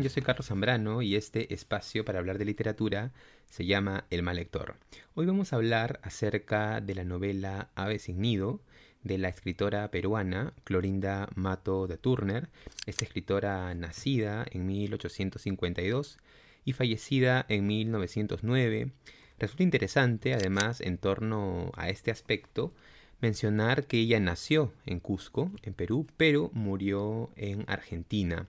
Yo soy Carlos Zambrano y este espacio para hablar de literatura se llama El Mal Lector. Hoy vamos a hablar acerca de la novela Ave sin Nido de la escritora peruana Clorinda Mato de Turner, esta escritora nacida en 1852 y fallecida en 1909. Resulta interesante, además, en torno a este aspecto, mencionar que ella nació en Cusco, en Perú, pero murió en Argentina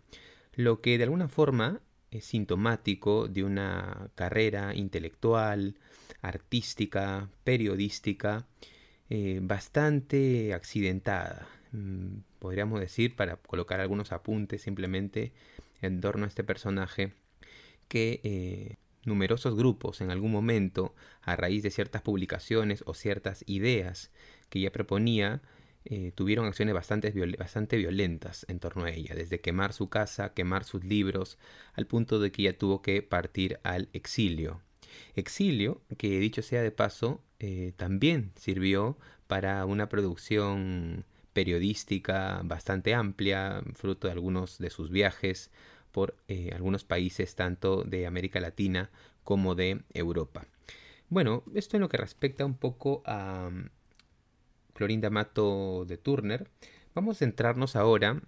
lo que de alguna forma es sintomático de una carrera intelectual, artística, periodística, eh, bastante accidentada. Mm, podríamos decir, para colocar algunos apuntes simplemente en torno a este personaje, que eh, numerosos grupos en algún momento, a raíz de ciertas publicaciones o ciertas ideas que ella proponía, eh, tuvieron acciones bastante, violentas en torno a ella, desde quemar su casa, quemar sus libros, al punto de que ella tuvo que partir al exilio. Exilio, que dicho sea de paso, eh, también sirvió para una producción periodística bastante amplia, fruto de algunos de sus viajes por eh, algunos países tanto de América Latina como de Europa. Bueno, esto en lo que respecta un poco a, Clorinda Mato de Turner, vamos a centrarnos ahora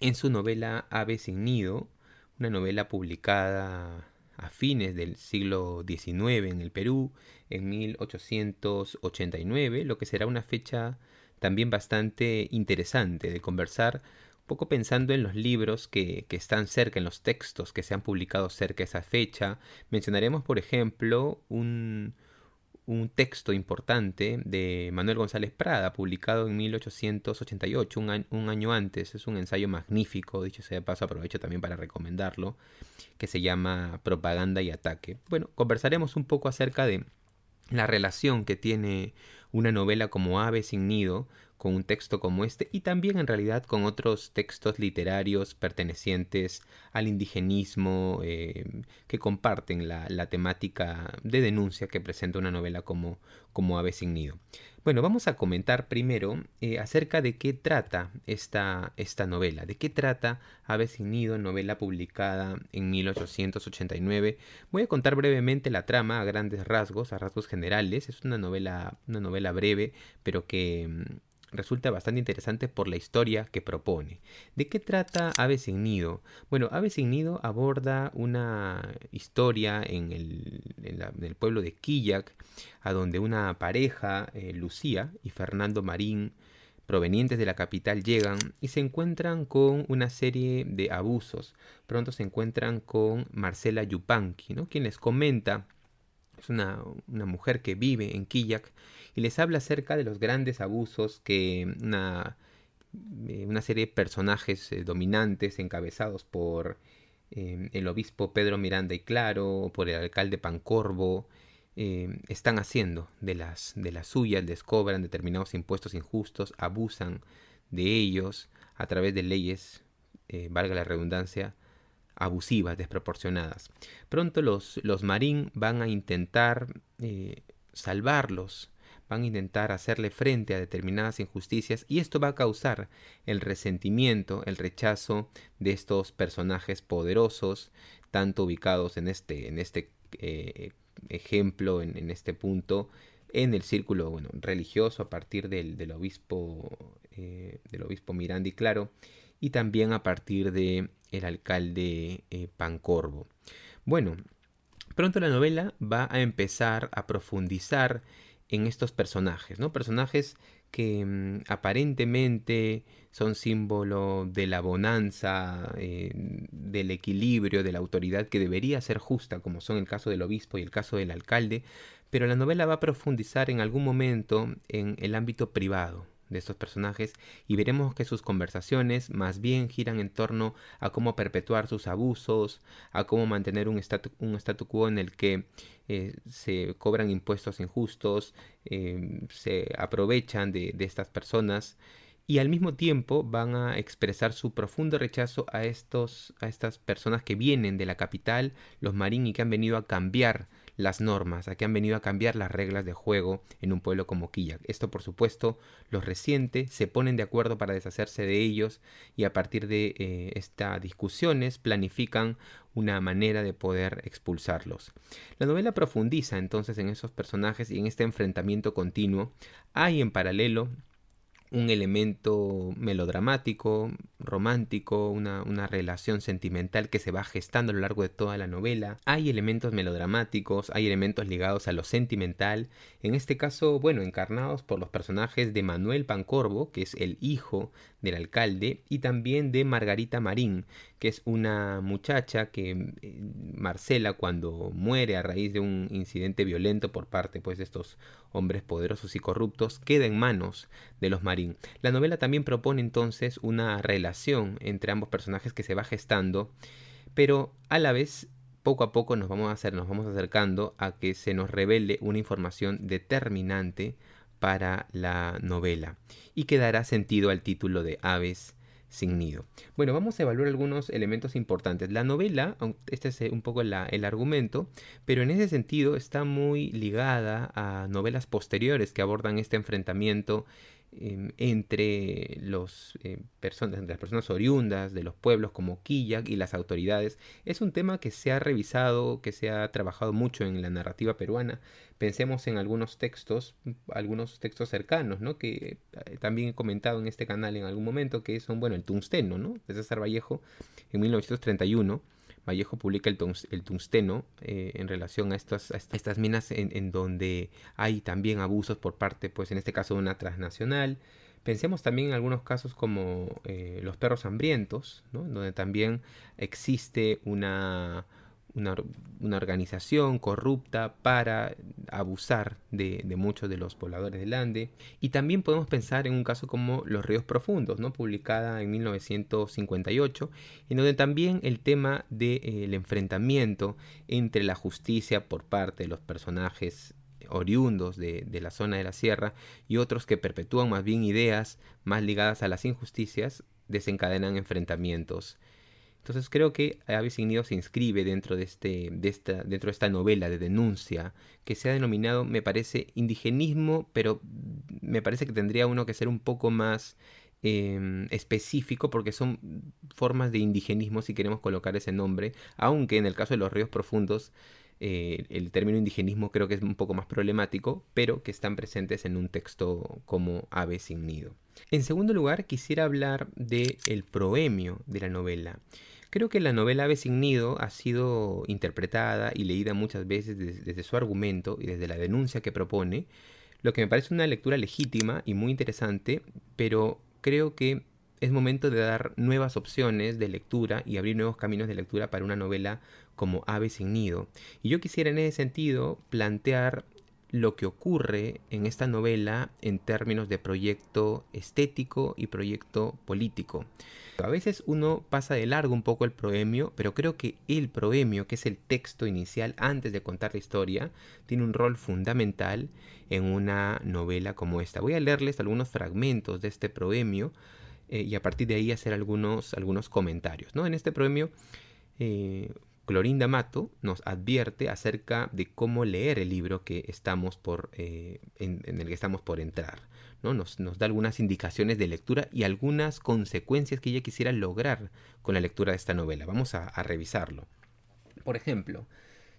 en su novela Ave sin Nido, una novela publicada a fines del siglo XIX en el Perú, en 1889, lo que será una fecha también bastante interesante de conversar, un poco pensando en los libros que, están cerca, en los textos que se han publicado cerca de esa fecha. Mencionaremos, por ejemplo, un, un texto importante de Manuel González Prada, publicado en 1888, un, año antes. Es un ensayo magnífico, dicho sea de paso, aprovecho también para recomendarlo, que se llama Propaganda y Ataque. Bueno, conversaremos un poco acerca de la relación que tiene una novela como Ave sin Nido con un texto como este y también en realidad con otros textos literarios pertenecientes al indigenismo eh, que comparten la, temática de denuncia que presenta una novela como, como Ave sin Nido. Bueno, vamos a comentar primero eh, acerca de qué trata esta, esta novela, de qué trata Ave sin Nido, novela publicada en 1889. Voy a contar brevemente la trama a grandes rasgos, a rasgos generales. Es una novela, una novela breve, pero que mm, resulta bastante interesante por la historia que propone. ¿De qué trata Ave sin Nido? Bueno, Ave sin Nido aborda una historia en el, pueblo de Quillac, a donde una pareja, eh, Lucía y Fernando Marín, provenientes de la capital llegan y se encuentran con una serie de abusos. Pronto se encuentran con Marcela Yupanqui, ¿no? quien les comenta, es una, una mujer que vive en Quillac, y les habla acerca de los grandes abusos que una, eh, una serie de personajes eh, dominantes encabezados por eh, el obispo Pedro Miranda y Claro, por el alcalde Pancorvo, están haciendo de las, de las suyas, les cobran determinados impuestos injustos, abusan de ellos a través de leyes, valga la redundancia, abusivas, desproporcionadas. Pronto los, los Marín van a intentar salvarlos van a intentar hacerle frente a determinadas injusticias y esto va a causar el resentimiento, el rechazo de estos personajes poderosos, tanto ubicados en este, en este eh, ejemplo, en, este punto, en el círculo bueno, religioso a partir del, del obispo, eh, del obispo Miranda Claro, y también a partir de el alcalde eh, Pancorvo. Bueno, pronto la novela va a empezar a profundizar en estos personajes, ¿no? Personajes que mm, aparentemente son símbolo de la bonanza, eh, del equilibrio, de la autoridad que debería ser justa, como son el caso del obispo y el caso del alcalde, pero la novela va a profundizar en algún momento en el ámbito privado, de estos personajes y veremos que sus conversaciones más bien giran en torno a cómo perpetuar sus abusos, a cómo mantener un statu, un quo en el que eh, se cobran impuestos injustos, eh, se aprovechan de, estas personas y al mismo tiempo van a expresar su profundo rechazo a, estos, a estas personas que vienen de la capital, los marín y que han venido a cambiar las normas, a que han venido a cambiar las reglas de juego en un pueblo como Quilla. Esto, por supuesto, los resiente, se ponen de acuerdo para deshacerse de ellos y a partir de eh, estas discusiones planifican una manera de poder expulsarlos. La novela profundiza entonces en esos personajes y en este enfrentamiento continuo. Hay en paralelo un elemento melodramático, romántico, una, una, relación sentimental que se va gestando a lo largo de toda la novela. Hay elementos melodramáticos, hay elementos ligados a lo sentimental, en este caso, bueno, encarnados por los personajes de Manuel Pancorvo, que es el hijo del alcalde, y también de Margarita Marín, que es una muchacha que eh, Marcela cuando muere a raíz de un incidente violento por parte pues, de estos hombres poderosos y corruptos, queda en manos de los La novela también propone entonces una relación entre ambos personajes que se va gestando, pero a la vez poco a poco nos vamos a hacer, nos vamos acercando a que se nos revele una información determinante para la novela y que dará sentido al título de Aves sin nido. Bueno, vamos a evaluar algunos elementos importantes. La novela, este es un poco el argumento, pero en ese sentido está muy ligada a novelas posteriores que abordan este enfrentamiento Em, entre eh, personas, las personas oriundas de los pueblos como Quilla y las autoridades. Es un tema que se ha revisado, que se ha trabajado mucho en la narrativa peruana. Pensemos en algunos textos, algunos textos cercanos, ¿no? que eh, también he comentado en este canal en algún momento, que son, bueno, el tungsteno, ¿no? de César Vallejo en 1931 Vallejo publica el, tungsteno eh, en relación a estas, minas en, donde hay también abusos por parte, pues en este caso de una transnacional. Pensemos también en algunos casos como eh, los perros hambrientos, donde también existe una, una, organización corrupta para abusar de, muchos de los pobladores del Ande. Y también podemos pensar en un caso como Los Ríos Profundos, ¿no? publicada en 1958, en donde también el tema del eh, enfrentamiento entre la justicia por parte de los personajes oriundos de, de, la zona de la sierra y otros que perpetúan más bien ideas más ligadas a las injusticias desencadenan enfrentamientos entonces creo que Ave Signido se inscribe dentro de, este, de esta, dentro de esta novela de denuncia que se ha denominado, me parece, indigenismo, pero me parece que tendría uno que ser un poco más em, específico porque son formas de indigenismo si queremos colocar ese nombre, aunque en el caso de los ríos profundos eh, el término indigenismo creo que es un poco más problemático, pero que están presentes en un texto como Ave sin nido. En segundo lugar, quisiera hablar del el proemio de la novela. Creo que la novela Ave sin nido ha sido interpretada y leída muchas veces desde, su argumento y desde la denuncia que propone, lo que me parece una lectura legítima y muy interesante, pero creo que es momento de dar nuevas opciones de lectura y abrir nuevos caminos de lectura para una novela como Ave sin nido. Y yo quisiera en ese sentido plantear lo que ocurre en esta novela en términos de proyecto estético y proyecto político. A veces uno pasa de largo un poco el proemio, pero creo que el proemio, que es el texto inicial antes de contar la historia, tiene un rol fundamental en una novela como esta. Voy a leerles algunos fragmentos de este proemio eh, y a partir de ahí hacer algunos, algunos comentarios. ¿no? En este proemio eh, Clorinda Mato nos advierte acerca de cómo leer el libro que estamos por, eh, en, el que estamos por entrar. ¿no? Nos, da algunas indicaciones de lectura y algunas consecuencias que ella quisiera lograr con la lectura de esta novela. Vamos a, a revisarlo. Por ejemplo,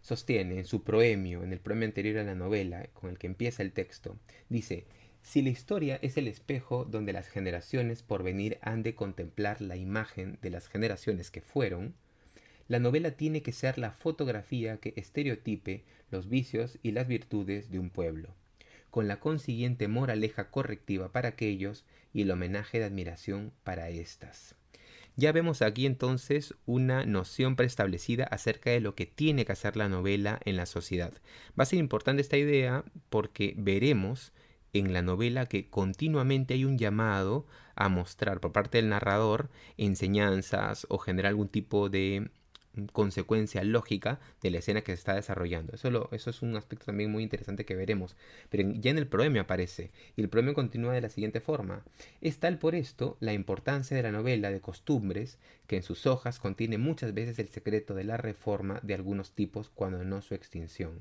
sostiene en su proemio, en el proemio anterior a la novela, con el que empieza el texto, dice, si la historia es el espejo donde las generaciones por venir han de contemplar la imagen de las generaciones que fueron, la novela tiene que ser la fotografía que estereotipe los vicios y las virtudes de un pueblo, con la consiguiente moraleja correctiva para aquellos y el homenaje de admiración para éstas. Ya vemos aquí entonces una noción preestablecida acerca de lo que tiene que hacer la novela en la sociedad. Va a ser importante esta idea porque veremos en la novela que continuamente hay un llamado a mostrar por parte del narrador enseñanzas o generar algún tipo de consecuencia lógica de la escena que se está desarrollando. Eso, eso es un aspecto también muy interesante que veremos. Pero ya en el proemio aparece, y el proemio continúa de la siguiente forma. Es tal por esto la importancia de la novela de costumbres, que en sus hojas contiene muchas veces el secreto de la reforma de algunos tipos cuando no su extinción.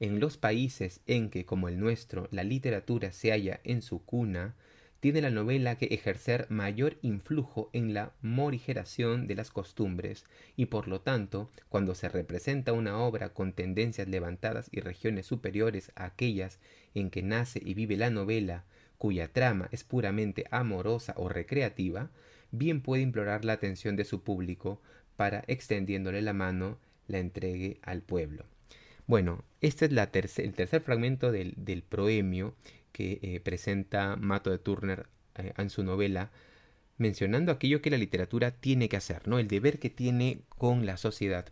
en los países en que, como el nuestro, la literatura se halla en su cuna, tiene la novela que ejercer mayor influjo en la morigeración de las costumbres, y por lo tanto, cuando se representa una obra con tendencias levantadas y regiones superiores a aquellas en que nace y vive la novela, cuya trama es puramente amorosa o recreativa, bien puede implorar la atención de su público para, extendiéndole la mano, la entregue al pueblo. Bueno, este es el tercer fragmento del, del proemio que eh, presenta Mato de Turner eh, en su novela, mencionando aquello que la literatura tiene que hacer, ¿no? El deber que tiene con la sociedad.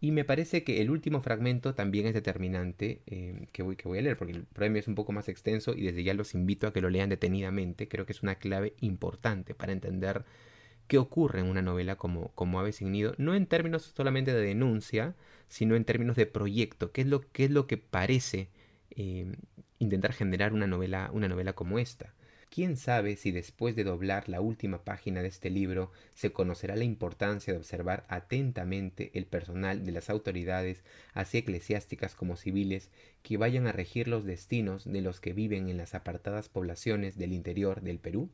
Y me parece que el último fragmento también es determinante, eh, que, voy, a leer, porque el premio es un poco más extenso y desde ya los invito a que lo lean detenidamente. Creo que es una clave importante para entender qué ocurre en una novela como, como Ave sin no en términos solamente de denuncia, sino en términos de proyecto, qué es lo, qué es lo que parece intentar generar una novela, una novela como esta. ¿Quién sabe si después de doblar la última página de este libro se conocerá la importancia de observar atentamente el personal de las autoridades, así eclesiásticas como civiles, que vayan a regir los destinos de los que viven en las apartadas poblaciones del interior del Perú?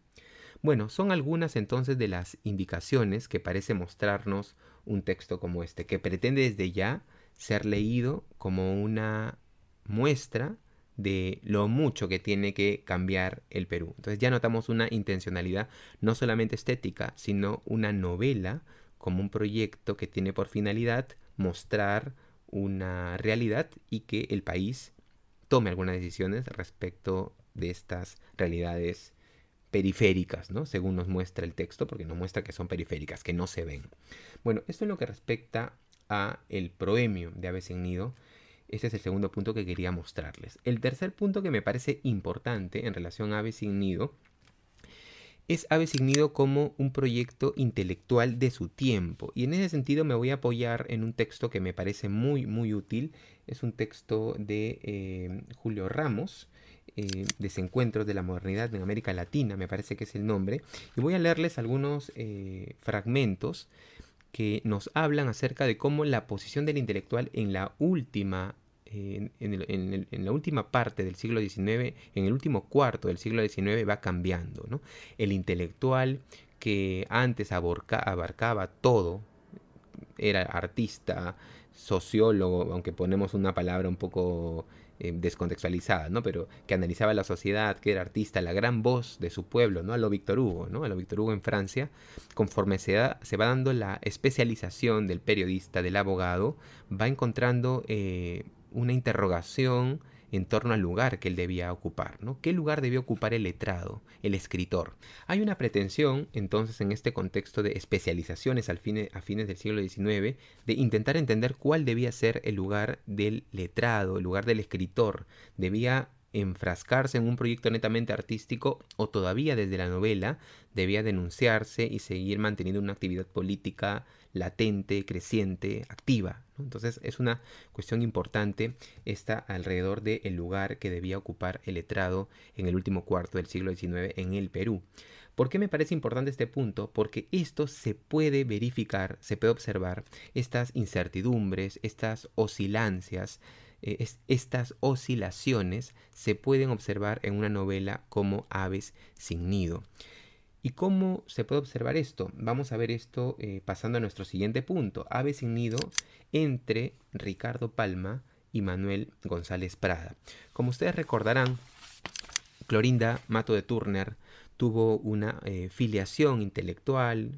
Bueno, son algunas entonces de las indicaciones que parece mostrarnos un texto como este, que pretende desde ya ser leído como una muestra de lo mucho que tiene que cambiar el Perú. Entonces ya notamos una intencionalidad no solamente estética, sino una novela como un proyecto que tiene por finalidad mostrar una realidad y que el país tome algunas decisiones respecto de estas realidades periféricas, ¿no? Según nos muestra el texto, porque nos muestra que son periféricas, que no se ven. Bueno, esto es lo que respecta a el proemio de Ave sin Nido, ese es el segundo punto que quería mostrarles. El tercer punto que me parece importante en relación a Ave sin es Ave sin como un proyecto intelectual de su tiempo. Y en ese sentido me voy a apoyar en un texto que me parece muy, muy útil. Es un texto de eh, Julio Ramos, eh, Desencuentros de la Modernidad en América Latina, me parece que es el nombre. Y voy a leerles algunos eh, fragmentos que nos hablan acerca de cómo la posición del intelectual en la última en, la última parte del siglo XIX, en el último cuarto del siglo XIX va cambiando. ¿no? El intelectual que antes abarcaba todo, era artista, sociólogo, aunque ponemos una palabra un poco eh, descontextualizada, ¿no? Pero que analizaba la sociedad, que era artista, la gran voz de su pueblo, ¿no? A lo Víctor Hugo, ¿no? A lo Víctor Hugo en Francia, conforme se, se va dando la especialización del periodista, del abogado, va encontrando eh, una interrogación en torno al lugar que él debía ocupar, ¿no? ¿Qué lugar debía ocupar el letrado, el escritor? Hay una pretensión, entonces, en este contexto de especializaciones al a fines del siglo XIX, de intentar entender cuál debía ser el lugar del letrado, el lugar del escritor. ¿Debía enfrascarse en un proyecto netamente artístico o todavía desde la novela debía denunciarse y seguir manteniendo una actividad política latente, creciente, activa. Entonces es una cuestión importante esta alrededor del lugar que debía ocupar el letrado en el último cuarto del siglo XIX en el Perú. ¿Por qué me parece importante este punto? Porque esto se puede verificar, se puede observar, estas incertidumbres, estas oscilancias, eh, estas oscilaciones se pueden observar en una novela como Aves sin nido. ¿Y cómo se puede observar esto? Vamos a ver esto eh, pasando a nuestro siguiente punto. Ave sin nido entre Ricardo Palma y Manuel González Prada. Como ustedes recordarán, Clorinda Mato de Turner tuvo una eh, filiación intelectual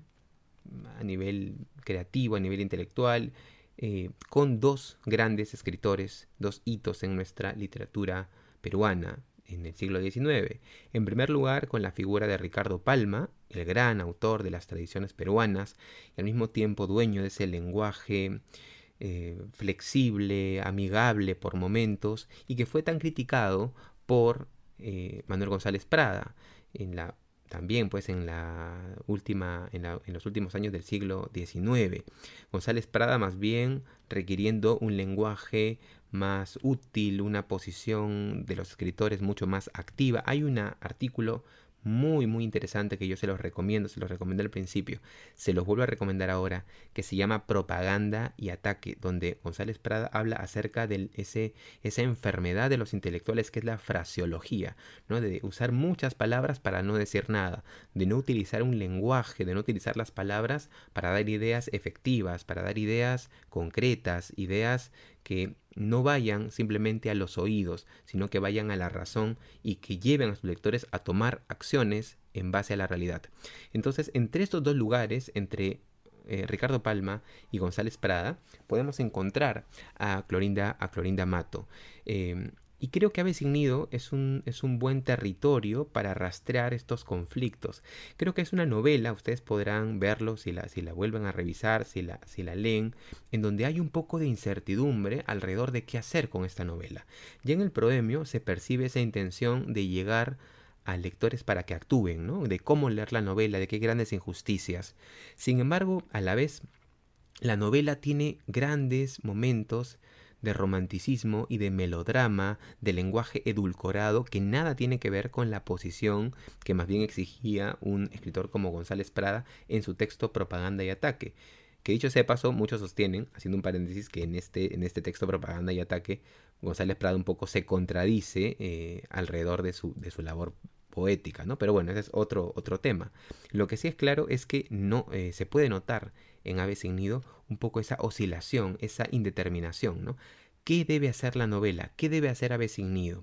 a nivel creativo, a nivel intelectual, eh, con dos grandes escritores, dos hitos en nuestra literatura peruana, en el siglo XIX. En primer lugar, con la figura de Ricardo Palma, el gran autor de las tradiciones peruanas y al mismo tiempo dueño de ese lenguaje eh, flexible, amigable por momentos y que fue tan criticado por eh, Manuel González Prada en la también pues en la última en, en, los últimos años del siglo XIX González Prada más bien requiriendo un lenguaje más útil, una posición de los escritores mucho más activa. Hay un artículo muy, muy interesante que yo se los recomiendo, se los recomendé al principio, se los vuelvo a recomendar ahora, que se llama Propaganda y Ataque, donde González Prada habla acerca de ese, esa enfermedad de los intelectuales que es la fraseología, ¿no? de usar muchas palabras para no decir nada, de no utilizar un lenguaje, de no utilizar las palabras para dar ideas efectivas, para dar ideas concretas, ideas que no vayan simplemente a los oídos, sino que vayan a la razón y que lleven a sus lectores a tomar acciones en base a la realidad. Entonces, entre estos dos lugares, entre eh, Ricardo Palma y González Prada, podemos encontrar a Clorinda, a Clorinda Mato. Eh, y creo que Ave Nido es un, es un buen territorio para rastrear estos conflictos. Creo que es una novela, ustedes podrán verlo si la, si la vuelven a revisar, si la, si la leen, en donde hay un poco de incertidumbre alrededor de qué hacer con esta novela. Ya en el proemio se percibe esa intención de llegar a lectores para que actúen, ¿no? De cómo leer la novela, de qué grandes injusticias. Sin embargo, a la vez, la novela tiene grandes momentos de romanticismo y de melodrama, de lenguaje edulcorado, que nada tiene que ver con la posición que más bien exigía un escritor como González Prada en su texto Propaganda y Ataque. Que dicho sea de paso, muchos sostienen, haciendo un paréntesis, que en este, en este texto Propaganda y Ataque, González Prada un poco se contradice eh, alrededor de su, de su labor poética, ¿no? Pero bueno, ese es otro, otro tema. Lo que sí es claro es que no eh, se puede notar en Ave sin Nido un poco esa oscilación, esa indeterminación, ¿no? ¿Qué debe hacer la novela? ¿Qué debe hacer Ave sin Nido?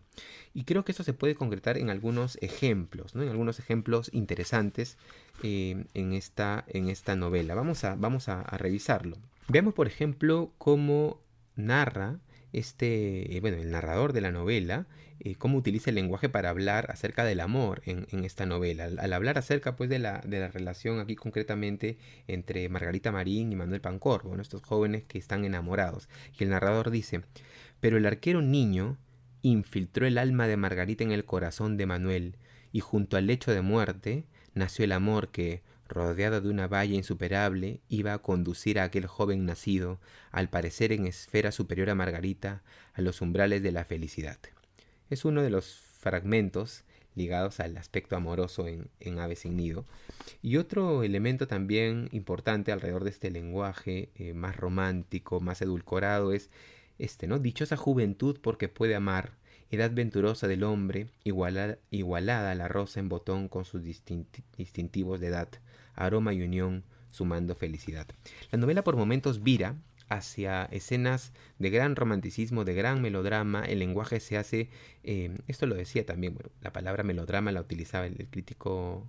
Y creo que eso se puede concretar en algunos ejemplos, ¿no? En algunos ejemplos interesantes eh, en, esta, en esta novela. Vamos a, vamos a, a revisarlo. Veamos, por ejemplo, cómo narra este, bueno, el narrador de la novela, eh, cómo utiliza el lenguaje para hablar acerca del amor en, esta novela. Al, hablar acerca pues de la, de la relación aquí concretamente entre Margarita Marín y Manuel Pancor, bueno, estos jóvenes que están enamorados. Y el narrador dice, pero el arquero niño infiltró el alma de Margarita en el corazón de Manuel, y junto al lecho de muerte nació el amor que, rodeado de una valla insuperable, iba a conducir a aquel joven nacido, al parecer en esfera superior a Margarita, a los umbrales de la felicidad. Es uno de los fragmentos ligados al aspecto amoroso en, en Ave sin Nido. Y otro elemento también importante alrededor de este lenguaje eh, más romántico, más edulcorado, es este, ¿no? Dichosa juventud porque puede amar, edad venturosa del hombre, igualada, igualada a la rosa en botón con sus distintivos de edad, aroma y unión, sumando felicidad. La novela por momentos vira hacia escenas de gran romanticismo, de gran melodrama, el lenguaje se hace, eh, esto lo decía también, bueno, la palabra melodrama la utilizaba el, crítico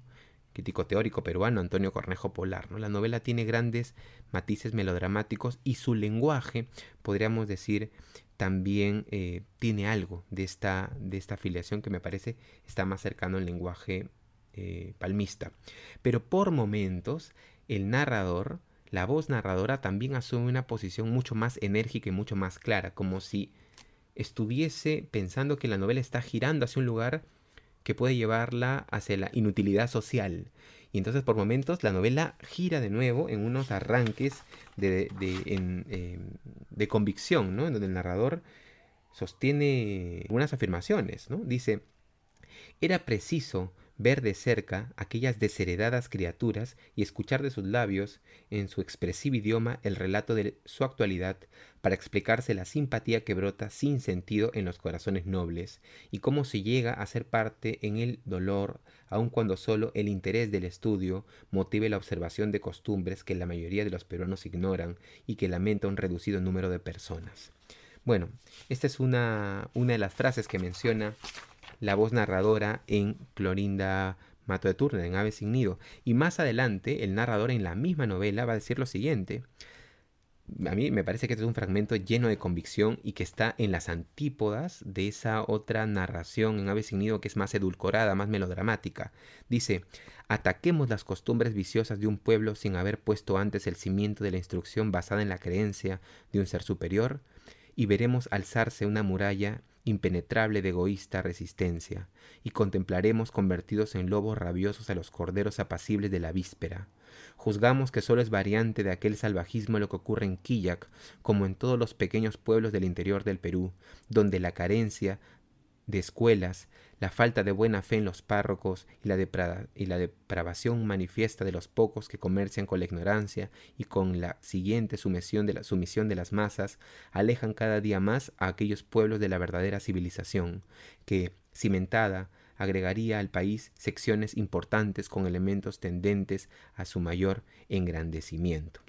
crítico teórico peruano Antonio Cornejo Polar. ¿no? La novela tiene grandes matices melodramáticos y su lenguaje, podríamos decir, también eh, tiene algo de esta, de esta afiliación que me parece está más cercano al lenguaje eh, palmista. Pero por momentos el narrador, la voz narradora también asume una posición mucho más enérgica y mucho más clara, como si estuviese pensando que la novela está girando hacia un lugar que puede llevarla hacia la inutilidad social. Y entonces por momentos la novela gira de nuevo en unos arranques de, em, de, convicción, ¿no? En donde el narrador sostiene unas afirmaciones, ¿no? Dice, era preciso ver de cerca aquellas desheredadas criaturas y escuchar de sus labios, en su expresivo idioma, el relato de su actualidad, para explicarse la simpatía que brota sin sentido en los corazones nobles, y cómo se llega a ser parte en el dolor, aun cuando solo el interés del estudio motive la observación de costumbres que la mayoría de los peruanos ignoran y que lamenta un reducido número de personas. Bueno, esta es una, una de las frases que menciona la voz narradora en Clorinda Mato de Turner, en Ave sin Nido. Y más adelante, el narrador en la misma novela va a decir lo siguiente. A mí me parece que este es un fragmento lleno de convicción y que está en las antípodas de esa otra narración en Ave sin Nido que es más edulcorada, más melodramática. Dice, ataquemos las costumbres viciosas de un pueblo sin haber puesto antes el cimiento de la instrucción basada en la creencia de un ser superior y veremos alzarse una muralla impenetrable de egoísta resistencia, y contemplaremos convertidos en lobos rabiosos a los corderos apacibles de la víspera. Juzgamos que solo es variante de aquel salvajismo lo que ocurre en Quillac, como en todos los pequeños pueblos del interior del Perú, donde la carencia de escuelas, la falta de buena fe en los párrocos y la, depravación manifiesta de los pocos que comercian con la ignorancia y con la siguiente sumisión de, la, sumisión de las masas, alejan cada día más a aquellos pueblos de la verdadera civilización, que, cimentada, agregaría al país secciones importantes con elementos tendentes a su mayor engrandecimiento.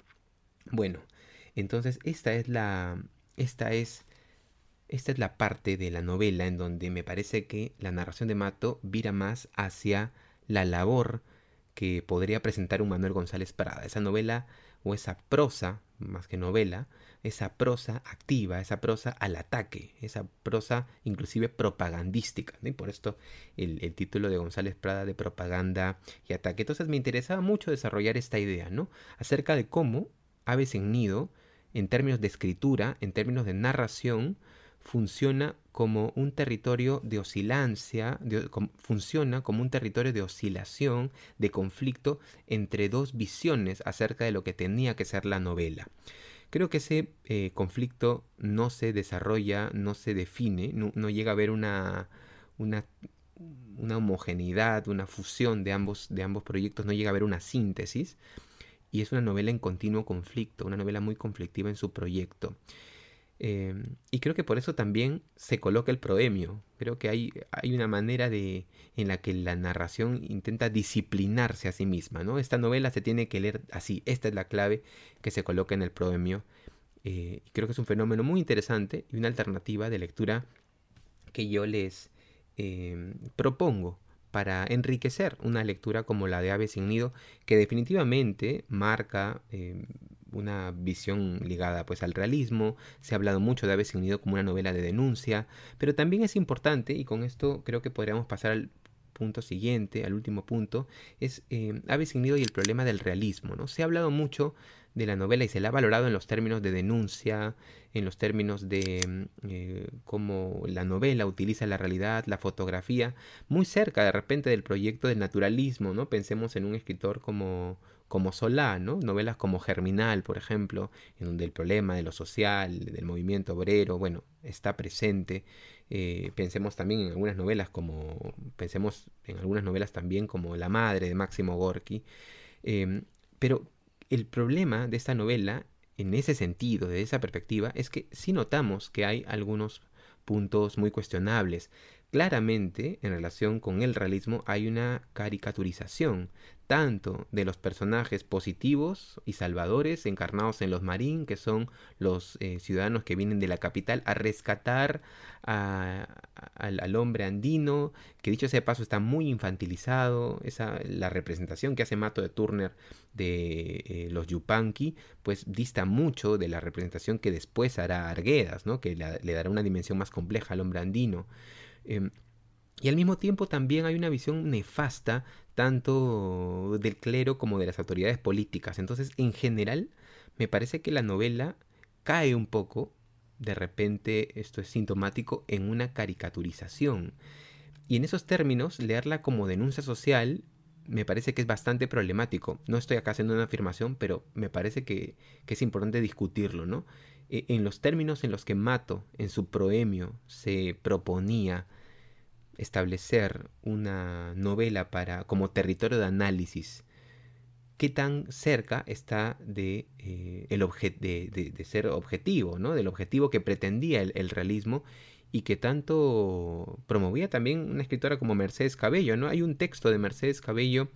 Bueno, entonces esta es la esta es esta es la parte de la novela en donde me parece que la narración de Mato vira más hacia la labor que podría presentar un Manuel González Prada. Esa novela o esa prosa, más que novela, esa prosa activa, esa prosa al ataque, esa prosa inclusive propagandística. Y por esto el, título de González Prada de propaganda y ataque. Entonces me interesaba mucho desarrollar esta idea, ¿no? Acerca de cómo Aves en Nido, en términos de escritura, en términos de narración, funciona como un territorio de oscilancia, funciona como un territorio de oscilación, de conflicto entre dos visiones acerca de lo que tenía que ser la novela. Creo que ese eh, conflicto no se desarrolla, no se define, no, llega a haber una, una, una, homogeneidad, una fusión de ambos, de ambos proyectos, no llega a haber una síntesis. Y es una novela en continuo conflicto, una novela muy conflictiva en su proyecto. Em, y creo que por eso también se coloca el proemio. Creo que hay, hay una manera de, en la que la narración intenta disciplinarse a sí misma. ¿no? Esta novela se tiene que leer así. Esta es la clave que se coloca en el proemio. Eh, y creo que es un fenómeno muy interesante y una alternativa de lectura que yo les em, propongo para enriquecer una lectura como la de Ave sin Nido, que definitivamente marca em, una visión ligada pues al realismo, se ha hablado mucho de Aves sin Nido como una novela de denuncia, pero también es importante, y con esto creo que podríamos pasar al punto siguiente, al último punto, es eh, Aves y el problema del realismo, ¿no? Se ha hablado mucho de la novela y se la ha valorado en los términos de denuncia, en los términos de mm, eh, cómo la novela utiliza la realidad, la fotografía, muy cerca de repente del proyecto del naturalismo, ¿no? Pensemos en un escritor como como Solá, ¿no? Novelas como Germinal, por ejemplo, en donde el problema de lo social, del movimiento obrero, bueno, está presente. Eh, pensemos también en algunas novelas como, pensemos en algunas novelas también como La Madre de Máximo Gorki. Em, pero el problema de esta novela, en ese sentido, de esa perspectiva, es que sí notamos que hay algunos puntos muy cuestionables. Claramente, en relación con el realismo, hay una caricaturización tanto de los personajes positivos y salvadores encarnados en los marín, que son los eh, ciudadanos que vienen de la capital a rescatar al, hombre andino, que dicho sea de paso está muy infantilizado, esa, la representación que hace Mato de Turner de eh, los Yupanqui, pues dista mucho de la representación que después hará Arguedas, ¿no? que le dará una dimensión más compleja al hombre andino. Em, y al mismo tiempo también hay una visión nefasta tanto del clero como de las autoridades políticas. Entonces, en general, me parece que la novela cae un poco, de repente, esto es sintomático, en una caricaturización. Y en esos términos, leerla como denuncia social me parece que es bastante problemático. No estoy acá haciendo una afirmación, pero me parece que, que es importante discutirlo, ¿no? E, en los términos en los que Mato, en su proemio, se proponía establecer una novela para como territorio de análisis qué tan cerca está de, eh, el de, ser objetivo, ¿no? del objetivo que pretendía el, realismo y que tanto promovía también una escritora como Mercedes Cabello. ¿no? Hay un texto de Mercedes Cabello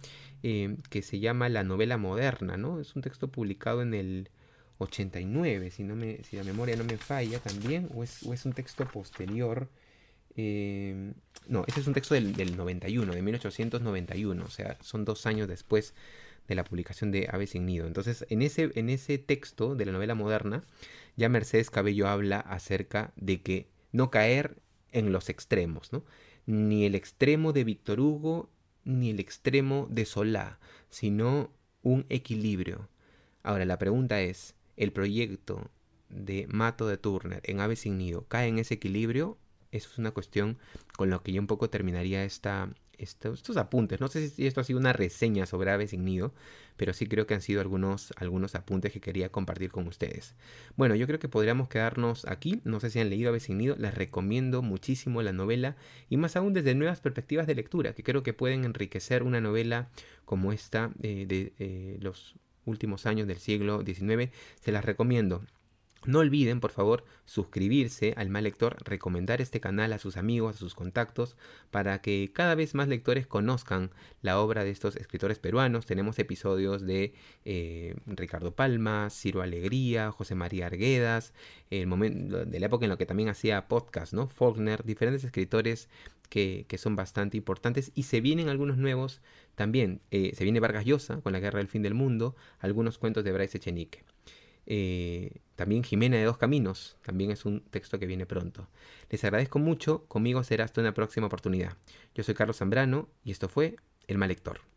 eh, que se llama La novela moderna, ¿no? es un texto publicado en el 89, si, no me, si la memoria no me falla también, o es, o es un texto posterior. Eh, no, ese es un texto del, del, 91, de 1891, o sea, son dos años después de la publicación de Aves sin Nido. Entonces, en ese, en ese texto de la novela moderna, ya Mercedes Cabello habla acerca de que no caer en los extremos, ¿no? Ni el extremo de Víctor Hugo, ni el extremo de Solá, sino un equilibrio. Ahora, la pregunta es, ¿el proyecto de Mato de Turner en Aves sin Nido cae en ese equilibrio eso es una cuestión con la que yo un poco terminaría esta, estos, apuntes. No sé si esto ha sido una reseña sobre Ave sin Nido, pero sí creo que han sido algunos, algunos apuntes que quería compartir con ustedes. Bueno, yo creo que podríamos quedarnos aquí. No sé si han leído Ave sin Nido, les recomiendo muchísimo la novela y más aún desde nuevas perspectivas de lectura, que creo que pueden enriquecer una novela como esta eh, de eh, los últimos años del siglo XIX. Se las recomiendo. No olviden, por favor, suscribirse al Mal Lector, recomendar este canal a sus amigos, a sus contactos, para que cada vez más lectores conozcan la obra de estos escritores peruanos. Tenemos episodios de eh, Ricardo Palma, Ciro Alegría, José María Arguedas, el momento de la época en la que también hacía podcast, ¿no? Faulkner, diferentes escritores que, son bastante importantes y se vienen algunos nuevos también. Eh, se viene Vargas Llosa con la Guerra del Fin del Mundo, algunos cuentos de Bryce Echenique. Eh, también Jimena de Dos Caminos, también es un texto que viene pronto. Les agradezco mucho, conmigo será hasta una próxima oportunidad. Yo soy Carlos Zambrano y esto fue El Mal Lector.